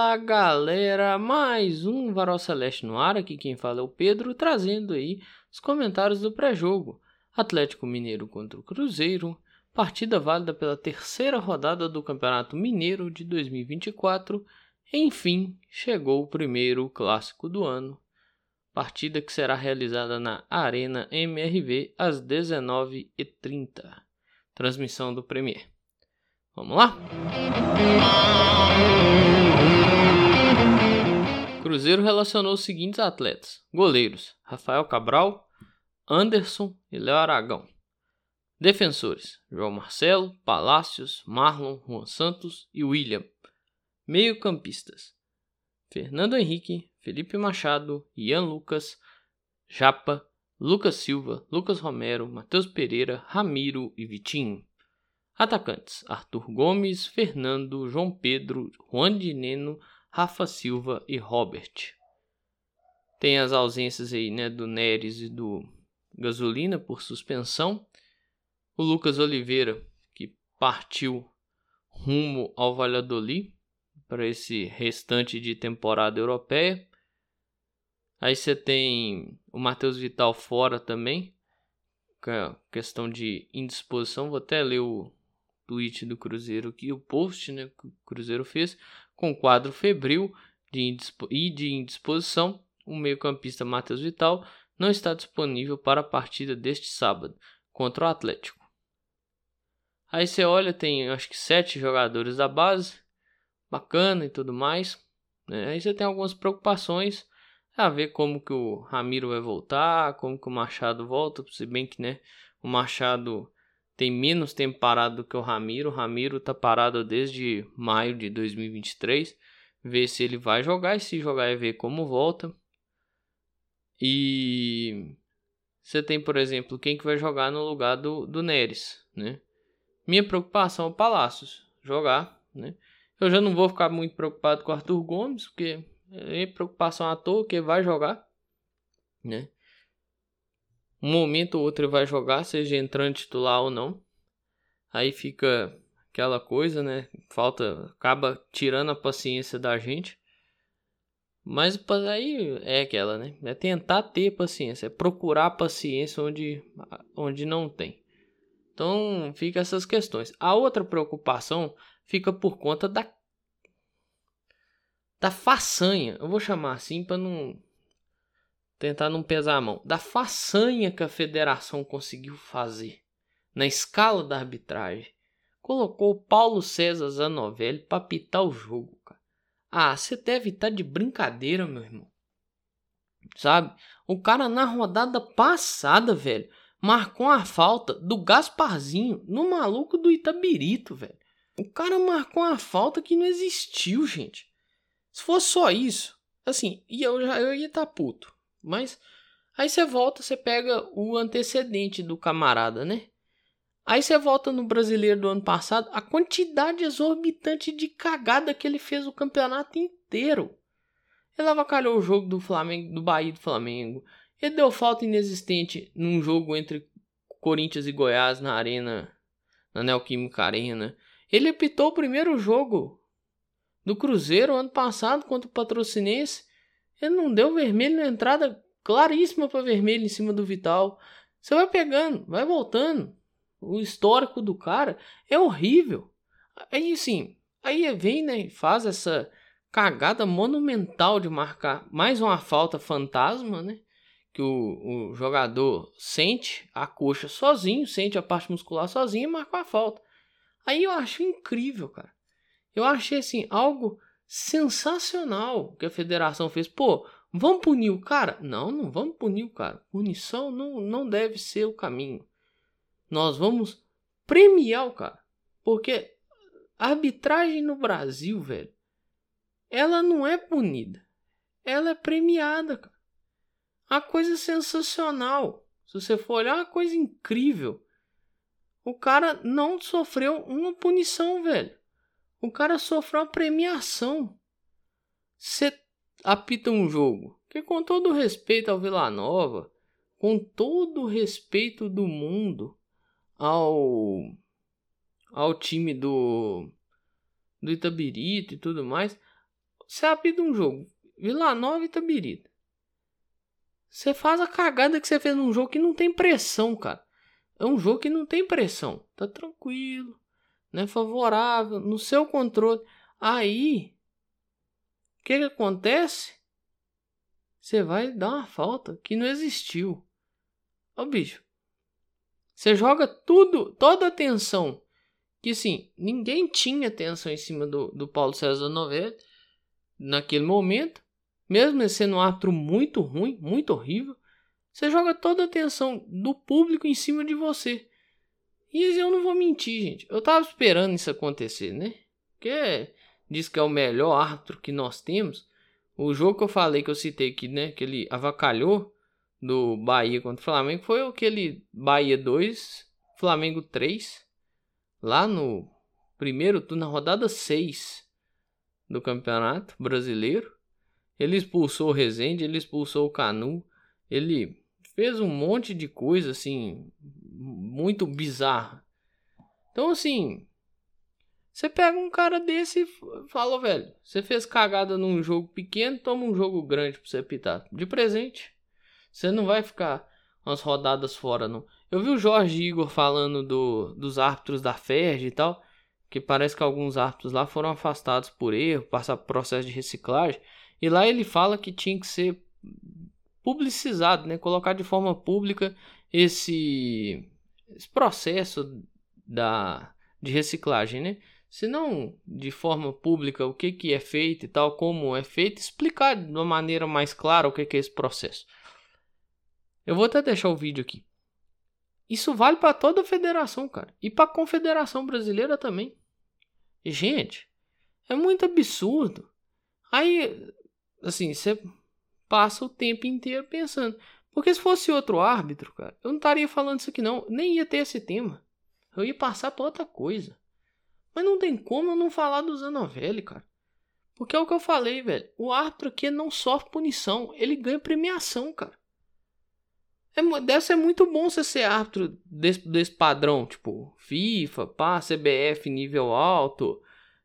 Fala galera, mais um Varal Celeste no ar, aqui quem fala é o Pedro, trazendo aí os comentários do pré-jogo. Atlético Mineiro contra o Cruzeiro, partida válida pela terceira rodada do Campeonato Mineiro de 2024. Enfim, chegou o primeiro clássico do ano. Partida que será realizada na Arena MRV às 19h30. Transmissão do Premier. Vamos lá? Cruzeiro relacionou os seguintes atletas: goleiros Rafael Cabral, Anderson e Léo Aragão. Defensores: João Marcelo, Palácios, Marlon, Juan Santos e William. Meio-campistas: Fernando Henrique, Felipe Machado, Ian Lucas, Japa, Lucas Silva, Lucas Romero, Matheus Pereira, Ramiro e Vitinho. Atacantes: Arthur Gomes, Fernando, João Pedro, Juan de Neno, Rafa Silva e Robert. Tem as ausências aí, né, do Neres e do Gasolina por suspensão. O Lucas Oliveira, que partiu rumo ao Valladolid para esse restante de temporada europeia. Aí você tem o Matheus Vital fora também, questão de indisposição. Vou até ler o tweet do Cruzeiro aqui, o post né, que o Cruzeiro fez, com quadro febril de e de indisposição. O meio-campista Matheus Vital não está disponível para a partida deste sábado contra o Atlético. Aí você olha, tem acho que sete jogadores da base, bacana e tudo mais. Né? Aí você tem algumas preocupações a ver como que o Ramiro vai voltar, como que o Machado volta, se bem que né, o Machado tem menos tempo parado do que o Ramiro. O Ramiro tá parado desde maio de 2023. Ver se ele vai jogar e se jogar é ver como volta. E você tem, por exemplo, quem que vai jogar no lugar do, do Neres, né? Minha preocupação é o Palácios jogar, né? Eu já não vou ficar muito preocupado com o Arthur Gomes, porque é preocupação à toa que vai jogar, né? Um momento ou outro ele vai jogar, seja entrando titular ou não. Aí fica aquela coisa, né? Falta, acaba tirando a paciência da gente. Mas aí é aquela, né? É tentar ter paciência, é procurar paciência onde, onde não tem. Então fica essas questões. A outra preocupação fica por conta da da façanha. Eu vou chamar assim para não tentar não pesar a mão, da façanha que a federação conseguiu fazer na escala da arbitragem. Colocou o Paulo César Zanovelli para pitar o jogo, cara. Ah, você deve estar tá de brincadeira, meu irmão. Sabe? O cara na rodada passada, velho, marcou uma falta do Gasparzinho no maluco do Itabirito, velho. O cara marcou uma falta que não existiu, gente. Se fosse só isso, assim, eu já eu ia estar tá puto. Mas aí você volta, você pega o antecedente do camarada, né? Aí você volta no brasileiro do ano passado, a quantidade exorbitante de cagada que ele fez o campeonato inteiro. Ele avacalhou o jogo do Flamengo, do Bahia do Flamengo. Ele deu falta inexistente num jogo entre Corinthians e Goiás na arena, na Neoquímica Arena. Ele apitou o primeiro jogo do Cruzeiro ano passado contra o Patrocinense ele não deu vermelho na entrada claríssima para vermelho em cima do Vital. Você vai pegando, vai voltando. O histórico do cara é horrível. Aí sim, aí vem né, faz essa cagada monumental de marcar mais uma falta fantasma, né? Que o, o jogador sente a coxa sozinho, sente a parte muscular sozinho e marca a falta. Aí eu acho incrível, cara. Eu achei assim algo sensacional que a federação fez. Pô, vamos punir o cara? Não, não vamos punir o cara. Punição não, não deve ser o caminho. Nós vamos premiar o cara. Porque a arbitragem no Brasil, velho, ela não é punida. Ela é premiada, cara. Uma coisa sensacional. Se você for olhar, uma coisa incrível. O cara não sofreu uma punição, velho. O cara sofreu uma premiação. Você apita um jogo que, com todo respeito ao Vila Nova, com todo o respeito do mundo ao, ao time do, do Itabirito e tudo mais. Você apita um jogo, Vila Nova e Itabirito. Você faz a cagada que você fez num jogo que não tem pressão, cara. É um jogo que não tem pressão. Tá tranquilo, né? Favorável, no seu controle. Aí, o que, que acontece? Você vai dar uma falta que não existiu. Ó, bicho. Você joga tudo, toda a atenção. Que sim, ninguém tinha atenção em cima do, do Paulo César Novelli naquele momento. Mesmo sendo um árbitro muito ruim, muito horrível. Você joga toda a atenção do público em cima de você. E eu não vou mentir, gente. Eu tava esperando isso acontecer, né? Porque diz que é o melhor árbitro que nós temos. O jogo que eu falei que eu citei aqui, né? Que ele avacalhou do Bahia contra o Flamengo foi aquele Bahia 2, Flamengo 3. Lá no primeiro turno, na rodada 6 do Campeonato Brasileiro. Ele expulsou o Rezende, ele expulsou o Canu. Ele fez um monte de coisa assim muito bizarra. Então assim, você pega um cara desse e fala, velho, você fez cagada num jogo pequeno, toma um jogo grande pra você pitar. De presente. Você não vai ficar umas rodadas fora, não. Eu vi o Jorge Igor falando do, dos árbitros da FERJ e tal, que parece que alguns árbitros lá foram afastados por erro, passar processo de reciclagem. E lá ele fala que tinha que ser publicizado, né? Colocar de forma pública esse, esse processo da, de reciclagem, né? Se não de forma pública o que, que é feito e tal, como é feito, explicar de uma maneira mais clara o que, que é esse processo. Eu vou até deixar o vídeo aqui. Isso vale para toda a federação, cara. E para a confederação brasileira também. Gente, é muito absurdo. Aí, assim, você passa o tempo inteiro pensando. Porque se fosse outro árbitro, cara, eu não estaria falando isso aqui não. Nem ia ter esse tema. Eu ia passar para outra coisa. Mas não tem como eu não falar do Zanovelli, cara. Porque é o que eu falei, velho. O árbitro aqui não sofre punição. Ele ganha premiação, cara. É, deve ser muito bom você ser árbitro desse, desse padrão. Tipo, FIFA, pá, CBF nível alto.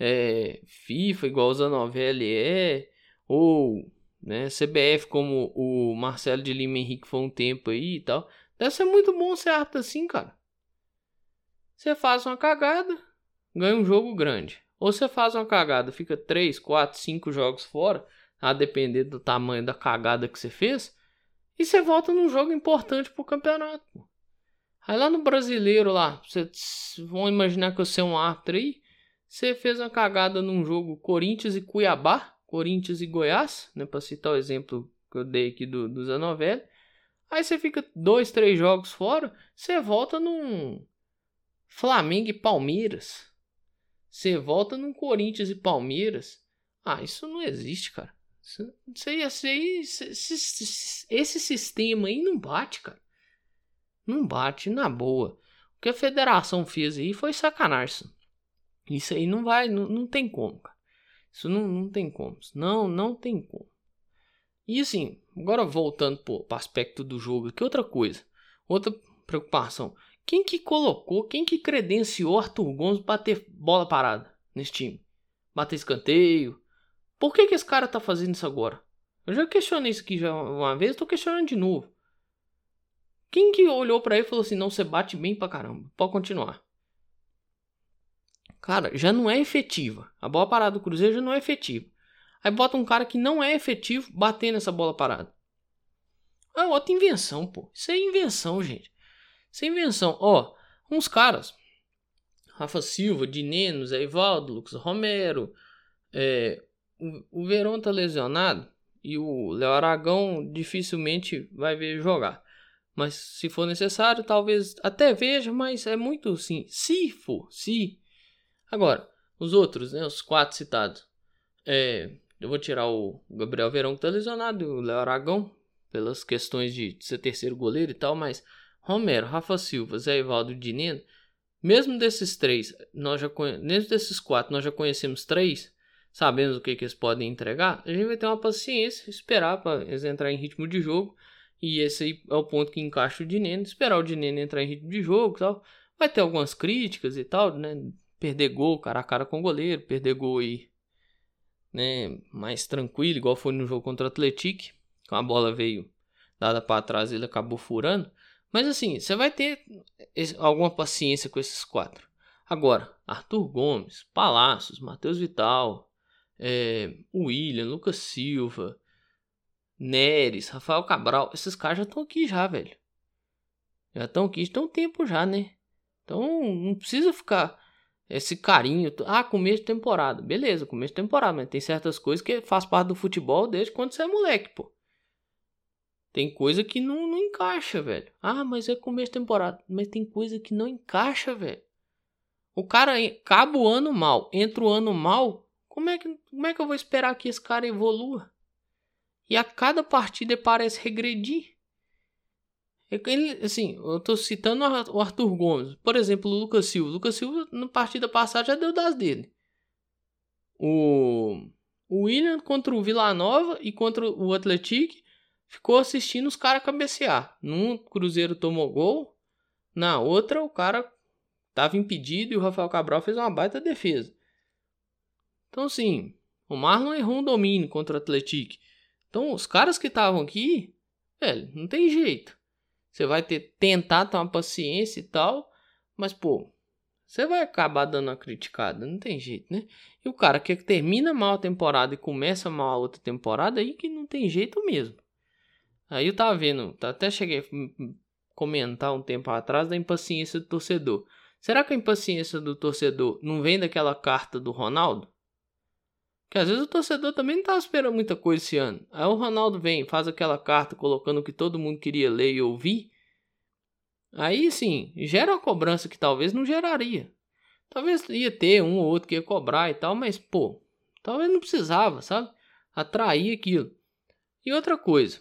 É, FIFA igual o Zanovelli é. Ou né? CBF como o Marcelo de Lima Henrique foi um tempo aí e tal. Deve ser muito bom ser árbitro assim, cara. Você faz uma cagada, ganha um jogo grande. Ou você faz uma cagada, fica 3, 4, 5 jogos fora, a depender do tamanho da cagada que você fez, e você volta num jogo importante pro campeonato. Aí lá no brasileiro lá, vocês vão imaginar que você é um árbitro aí, você fez uma cagada num jogo Corinthians e Cuiabá, Corinthians e Goiás, né, para citar o exemplo que eu dei aqui do, do Zanovelli. Aí você fica dois, três jogos fora, você volta num Flamengo e Palmeiras. Você volta num Corinthians e Palmeiras. Ah, isso não existe, cara. Isso, isso aí, esse, esse sistema aí não bate, cara. Não bate na boa. O que a federação fez aí foi sacanagem. Isso aí não vai, não, não tem como, cara. Isso não, não tem como. Não, não tem como. E assim, agora voltando para o aspecto do jogo, que outra coisa, outra preocupação. Quem que colocou, quem que credenciou Arthur Gomes bater bola parada nesse time? Bater escanteio? Por que que esse cara tá fazendo isso agora? Eu já questionei isso aqui já uma vez, tô questionando de novo. Quem que olhou para ele e falou assim, não, você bate bem pra caramba, pode continuar. Cara, já não é efetiva. A bola parada do Cruzeiro já não é efetiva. Aí bota um cara que não é efetivo batendo essa bola parada. É outra invenção, pô. Isso é invenção, gente. Isso é invenção. Ó, uns caras. Rafa Silva, Dineno, Zé Ivaldo, Lucas Romero. É, o, o Verão tá lesionado. E o Léo Aragão dificilmente vai ver jogar. Mas se for necessário, talvez até veja, mas é muito assim. Se for, se Agora, os outros, né, os quatro citados. É, eu vou tirar o Gabriel Verão que tá lesionado, o Léo Aragão, pelas questões de ser terceiro goleiro e tal, mas Romero, Rafa Silva, Zé Ivaldo e Dineno, mesmo desses três, nós já mesmo desses quatro, nós já conhecemos três, sabemos o que, que eles podem entregar, a gente vai ter uma paciência, esperar para eles entrar em ritmo de jogo, e esse aí é o ponto que encaixa o Dineno, esperar o Dineno entrar em ritmo de jogo e tal. Vai ter algumas críticas e tal, né? Perder gol cara a cara com o goleiro, perder gol aí, né, mais tranquilo, igual foi no jogo contra o Atlético, com a bola veio dada para trás, ele acabou furando. Mas assim, você vai ter alguma paciência com esses quatro. Agora, Arthur Gomes, Palácios, Matheus Vital, é, William, Lucas Silva, Neres, Rafael Cabral, esses caras já estão aqui já, velho. Já estão aqui, estão tempo já, né? Então não precisa ficar esse carinho. Ah, começo de temporada. Beleza, começo de temporada, mas tem certas coisas que faz parte do futebol desde quando você é moleque, pô. Tem coisa que não, não encaixa, velho. Ah, mas é começo de temporada. Mas tem coisa que não encaixa, velho. O cara acaba o ano mal, entra o ano mal. Como é que, como é que eu vou esperar que esse cara evolua? E a cada partida parece regredir. Ele, assim, eu tô citando o Arthur Gomes. Por exemplo, o Lucas Silva. O Lucas Silva, na partida passada, já deu das dele. O, o William contra o Vila Nova e contra o Atlético ficou assistindo os caras cabecear. Num Cruzeiro tomou gol, na outra o cara tava impedido e o Rafael Cabral fez uma baita defesa. Então, sim, o Marlon errou um domínio contra o Atlético. Então, os caras que estavam aqui, velho, não tem jeito. Você vai ter tentar ter uma paciência e tal, mas pô, você vai acabar dando uma criticada, não tem jeito, né? E o cara que termina mal a temporada e começa mal a outra temporada, aí que não tem jeito mesmo. Aí eu tava vendo, até cheguei a comentar um tempo atrás da impaciência do torcedor. Será que a impaciência do torcedor não vem daquela carta do Ronaldo? Que às vezes o torcedor também não estava esperando muita coisa esse ano. Aí o Ronaldo vem, faz aquela carta colocando o que todo mundo queria ler e ouvir. Aí sim, gera uma cobrança que talvez não geraria. Talvez ia ter um ou outro que ia cobrar e tal, mas pô, talvez não precisava, sabe? Atrair aquilo. E outra coisa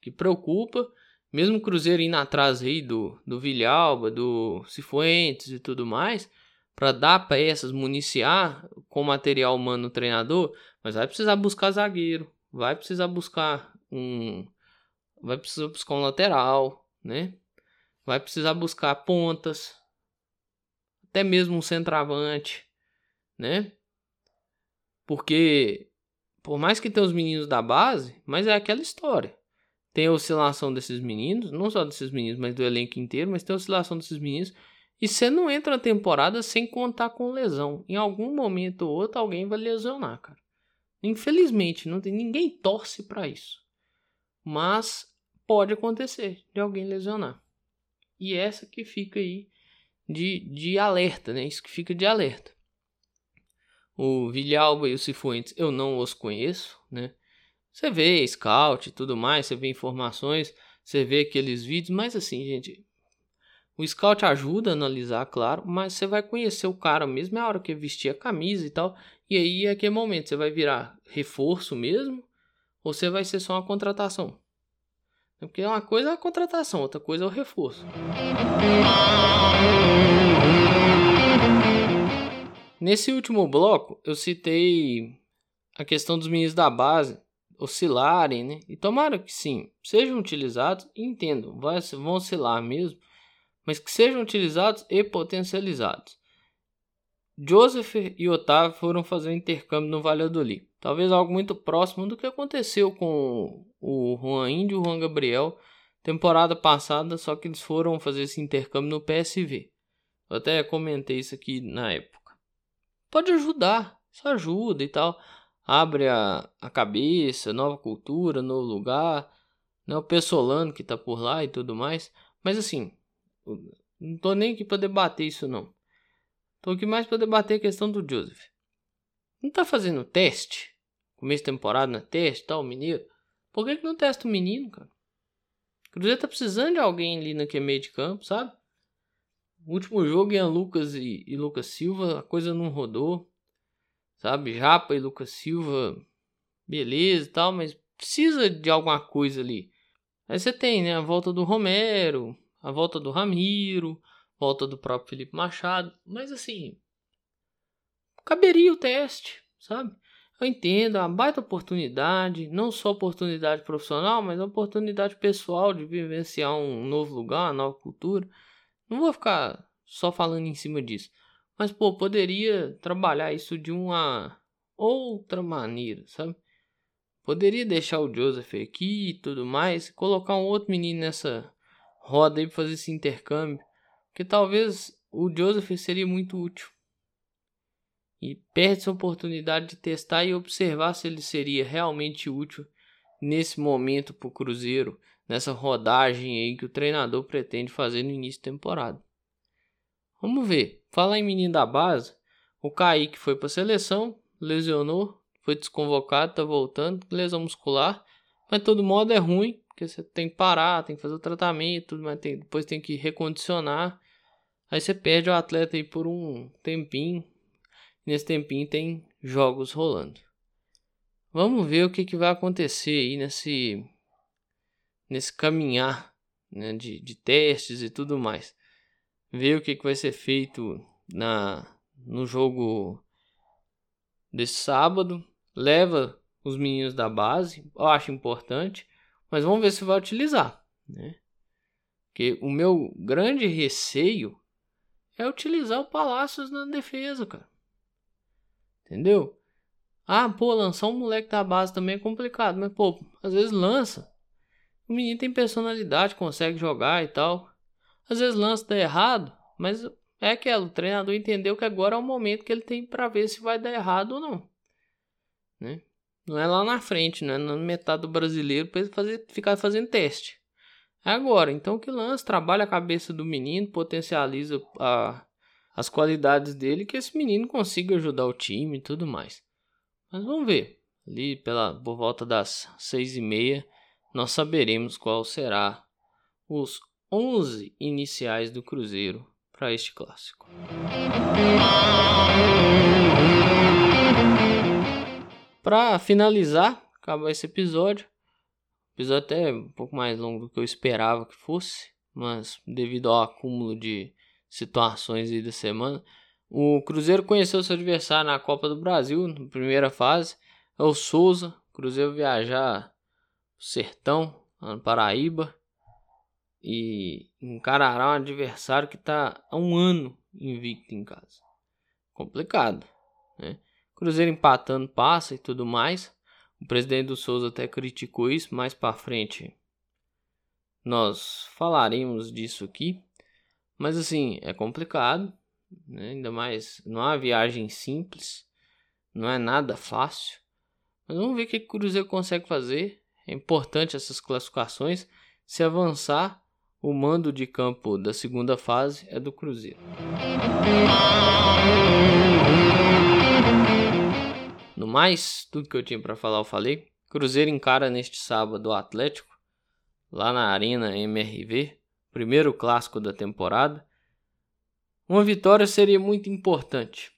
que preocupa, mesmo o Cruzeiro indo atrás aí do, do Vilhalba, do Cifuentes e tudo mais, para dar peças, municiar com material humano treinador, mas vai precisar buscar zagueiro, vai precisar buscar um vai precisar buscar um lateral, né? Vai precisar buscar pontas, até mesmo um centroavante, né? Porque por mais que tenha os meninos da base, mas é aquela história. Tem a oscilação desses meninos, não só desses meninos, mas do elenco inteiro, mas tem a oscilação desses meninos e você não entra na temporada sem contar com lesão. Em algum momento ou outro alguém vai lesionar, cara. Infelizmente, não tem ninguém torce para isso. Mas pode acontecer de alguém lesionar. E essa que fica aí de, de alerta, né? Isso que fica de alerta. O Vilhalba e o Cifuentes eu não os conheço, né? Você vê scout e tudo mais, você vê informações, você vê aqueles vídeos, mas assim, gente, o scout ajuda a analisar, claro, mas você vai conhecer o cara mesmo é a hora que vestir a camisa e tal. E aí é aquele momento, você vai virar reforço mesmo ou você vai ser só uma contratação? Porque uma coisa é a contratação, outra coisa é o reforço. Nesse último bloco, eu citei a questão dos meninos da base oscilarem, né? E tomara que sim, sejam utilizados, entendo, vão oscilar mesmo, mas que sejam utilizados e potencializados. Joseph e Otávio foram fazer um intercâmbio no Valladolid. Talvez algo muito próximo do que aconteceu com o Juan Índio e o Juan Gabriel temporada passada, só que eles foram fazer esse intercâmbio no PSV. Eu até comentei isso aqui na época. Pode ajudar, isso ajuda e tal. Abre a, a cabeça, nova cultura, novo lugar. Né? O Pessolano que tá por lá e tudo mais. Mas assim, não tô nem aqui para debater isso não. Tô aqui mais para debater a questão do Joseph. Não tá fazendo teste? Começo de temporada na teste, tal, mineiro. Por que, que não testa o menino, cara? O Cruzeiro tá precisando de alguém ali naquele meio de campo, sabe? O último jogo, Ian Lucas e, e Lucas Silva, a coisa não rodou. Sabe? Japa e Lucas Silva, beleza e tal, mas precisa de alguma coisa ali. Aí você tem, né? A volta do Romero, a volta do Ramiro, volta do próprio Felipe Machado, mas assim, caberia o teste, sabe? Eu entendo, é uma baita oportunidade, não só oportunidade profissional, mas oportunidade pessoal de vivenciar um novo lugar, uma nova cultura. Não vou ficar só falando em cima disso. Mas, pô, poderia trabalhar isso de uma outra maneira, sabe? Poderia deixar o Joseph aqui e tudo mais, colocar um outro menino nessa roda aí pra fazer esse intercâmbio. Que talvez o Joseph seria muito útil. E perde essa oportunidade de testar e observar se ele seria realmente útil nesse momento pro Cruzeiro, nessa rodagem aí que o treinador pretende fazer no início da temporada. Vamos ver. Falar em menino da base, o Kaique foi para seleção, lesionou, foi desconvocado, tá voltando, lesão muscular. Mas todo modo é ruim, porque você tem que parar, tem que fazer o tratamento, mas tem, depois tem que recondicionar. Aí você perde o atleta aí por um tempinho. Nesse tempinho tem jogos rolando. Vamos ver o que, que vai acontecer aí nesse, nesse caminhar né, de, de testes e tudo mais ver o que, que vai ser feito na no jogo desse sábado. Leva os meninos da base, eu acho importante, mas vamos ver se vai utilizar, né? Porque o meu grande receio é utilizar o Palácios na defesa, cara. Entendeu? Ah, pô, lançar um moleque da base também é complicado, mas pô, às vezes lança. O menino tem personalidade, consegue jogar e tal. Às vezes lança dá errado, mas é aquilo, o treinador entendeu que agora é o momento que ele tem para ver se vai dar errado ou não. Né? Não é lá na frente, não é na metade do brasileiro para fazer, ficar fazendo teste. Agora, então que lança, trabalha a cabeça do menino, potencializa a, as qualidades dele, que esse menino consiga ajudar o time e tudo mais. Mas vamos ver. Ali pela, por volta das seis e meia, nós saberemos qual será os 11 iniciais do Cruzeiro para este clássico. Para finalizar, acaba esse episódio. Episódio até um pouco mais longo do que eu esperava que fosse, mas devido ao acúmulo de situações aí da semana, o Cruzeiro conheceu seu adversário na Copa do Brasil, na primeira fase, é o Souza. O Cruzeiro viajar Sertão, lá no Paraíba, e encarará um adversário que está há um ano invicto em casa. Complicado, né? Cruzeiro empatando passa e tudo mais. O presidente do Souza até criticou isso mais para frente. Nós falaremos disso aqui, mas assim é complicado, né? ainda mais não é uma viagem simples, não é nada fácil. Mas vamos ver o que o Cruzeiro consegue fazer. É importante essas classificações. Se avançar, o mando de campo da segunda fase é do Cruzeiro. No mais, tudo que eu tinha para falar eu falei. Cruzeiro encara neste sábado o Atlético, lá na Arena MRV, primeiro clássico da temporada. Uma vitória seria muito importante.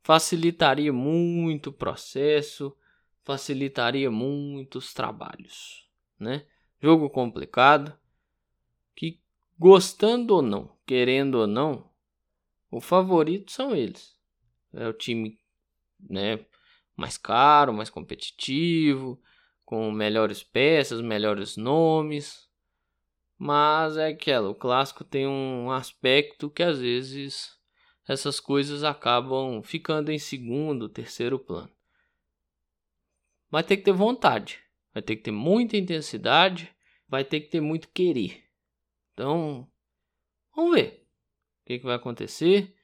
Facilitaria muito o processo, facilitaria muitos trabalhos, né? Jogo complicado, que, gostando ou não, querendo ou não, o favorito são eles. É o time né, mais caro, mais competitivo, com melhores peças, melhores nomes. Mas é aquela, o clássico tem um aspecto que às vezes essas coisas acabam ficando em segundo, terceiro plano. Vai ter que ter vontade, vai ter que ter muita intensidade, vai ter que ter muito querer. Então, vamos ver o que, que vai acontecer.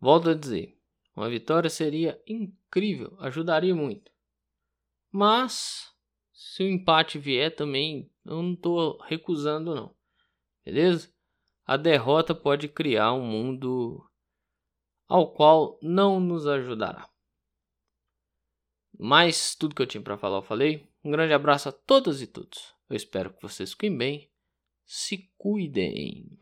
Volto a dizer, uma vitória seria incrível, ajudaria muito. Mas, se o empate vier também, eu não estou recusando não. Beleza? A derrota pode criar um mundo ao qual não nos ajudará. Mas tudo que eu tinha para falar eu falei. Um grande abraço a todas e todos. Eu espero que vocês fiquem bem se cuidem.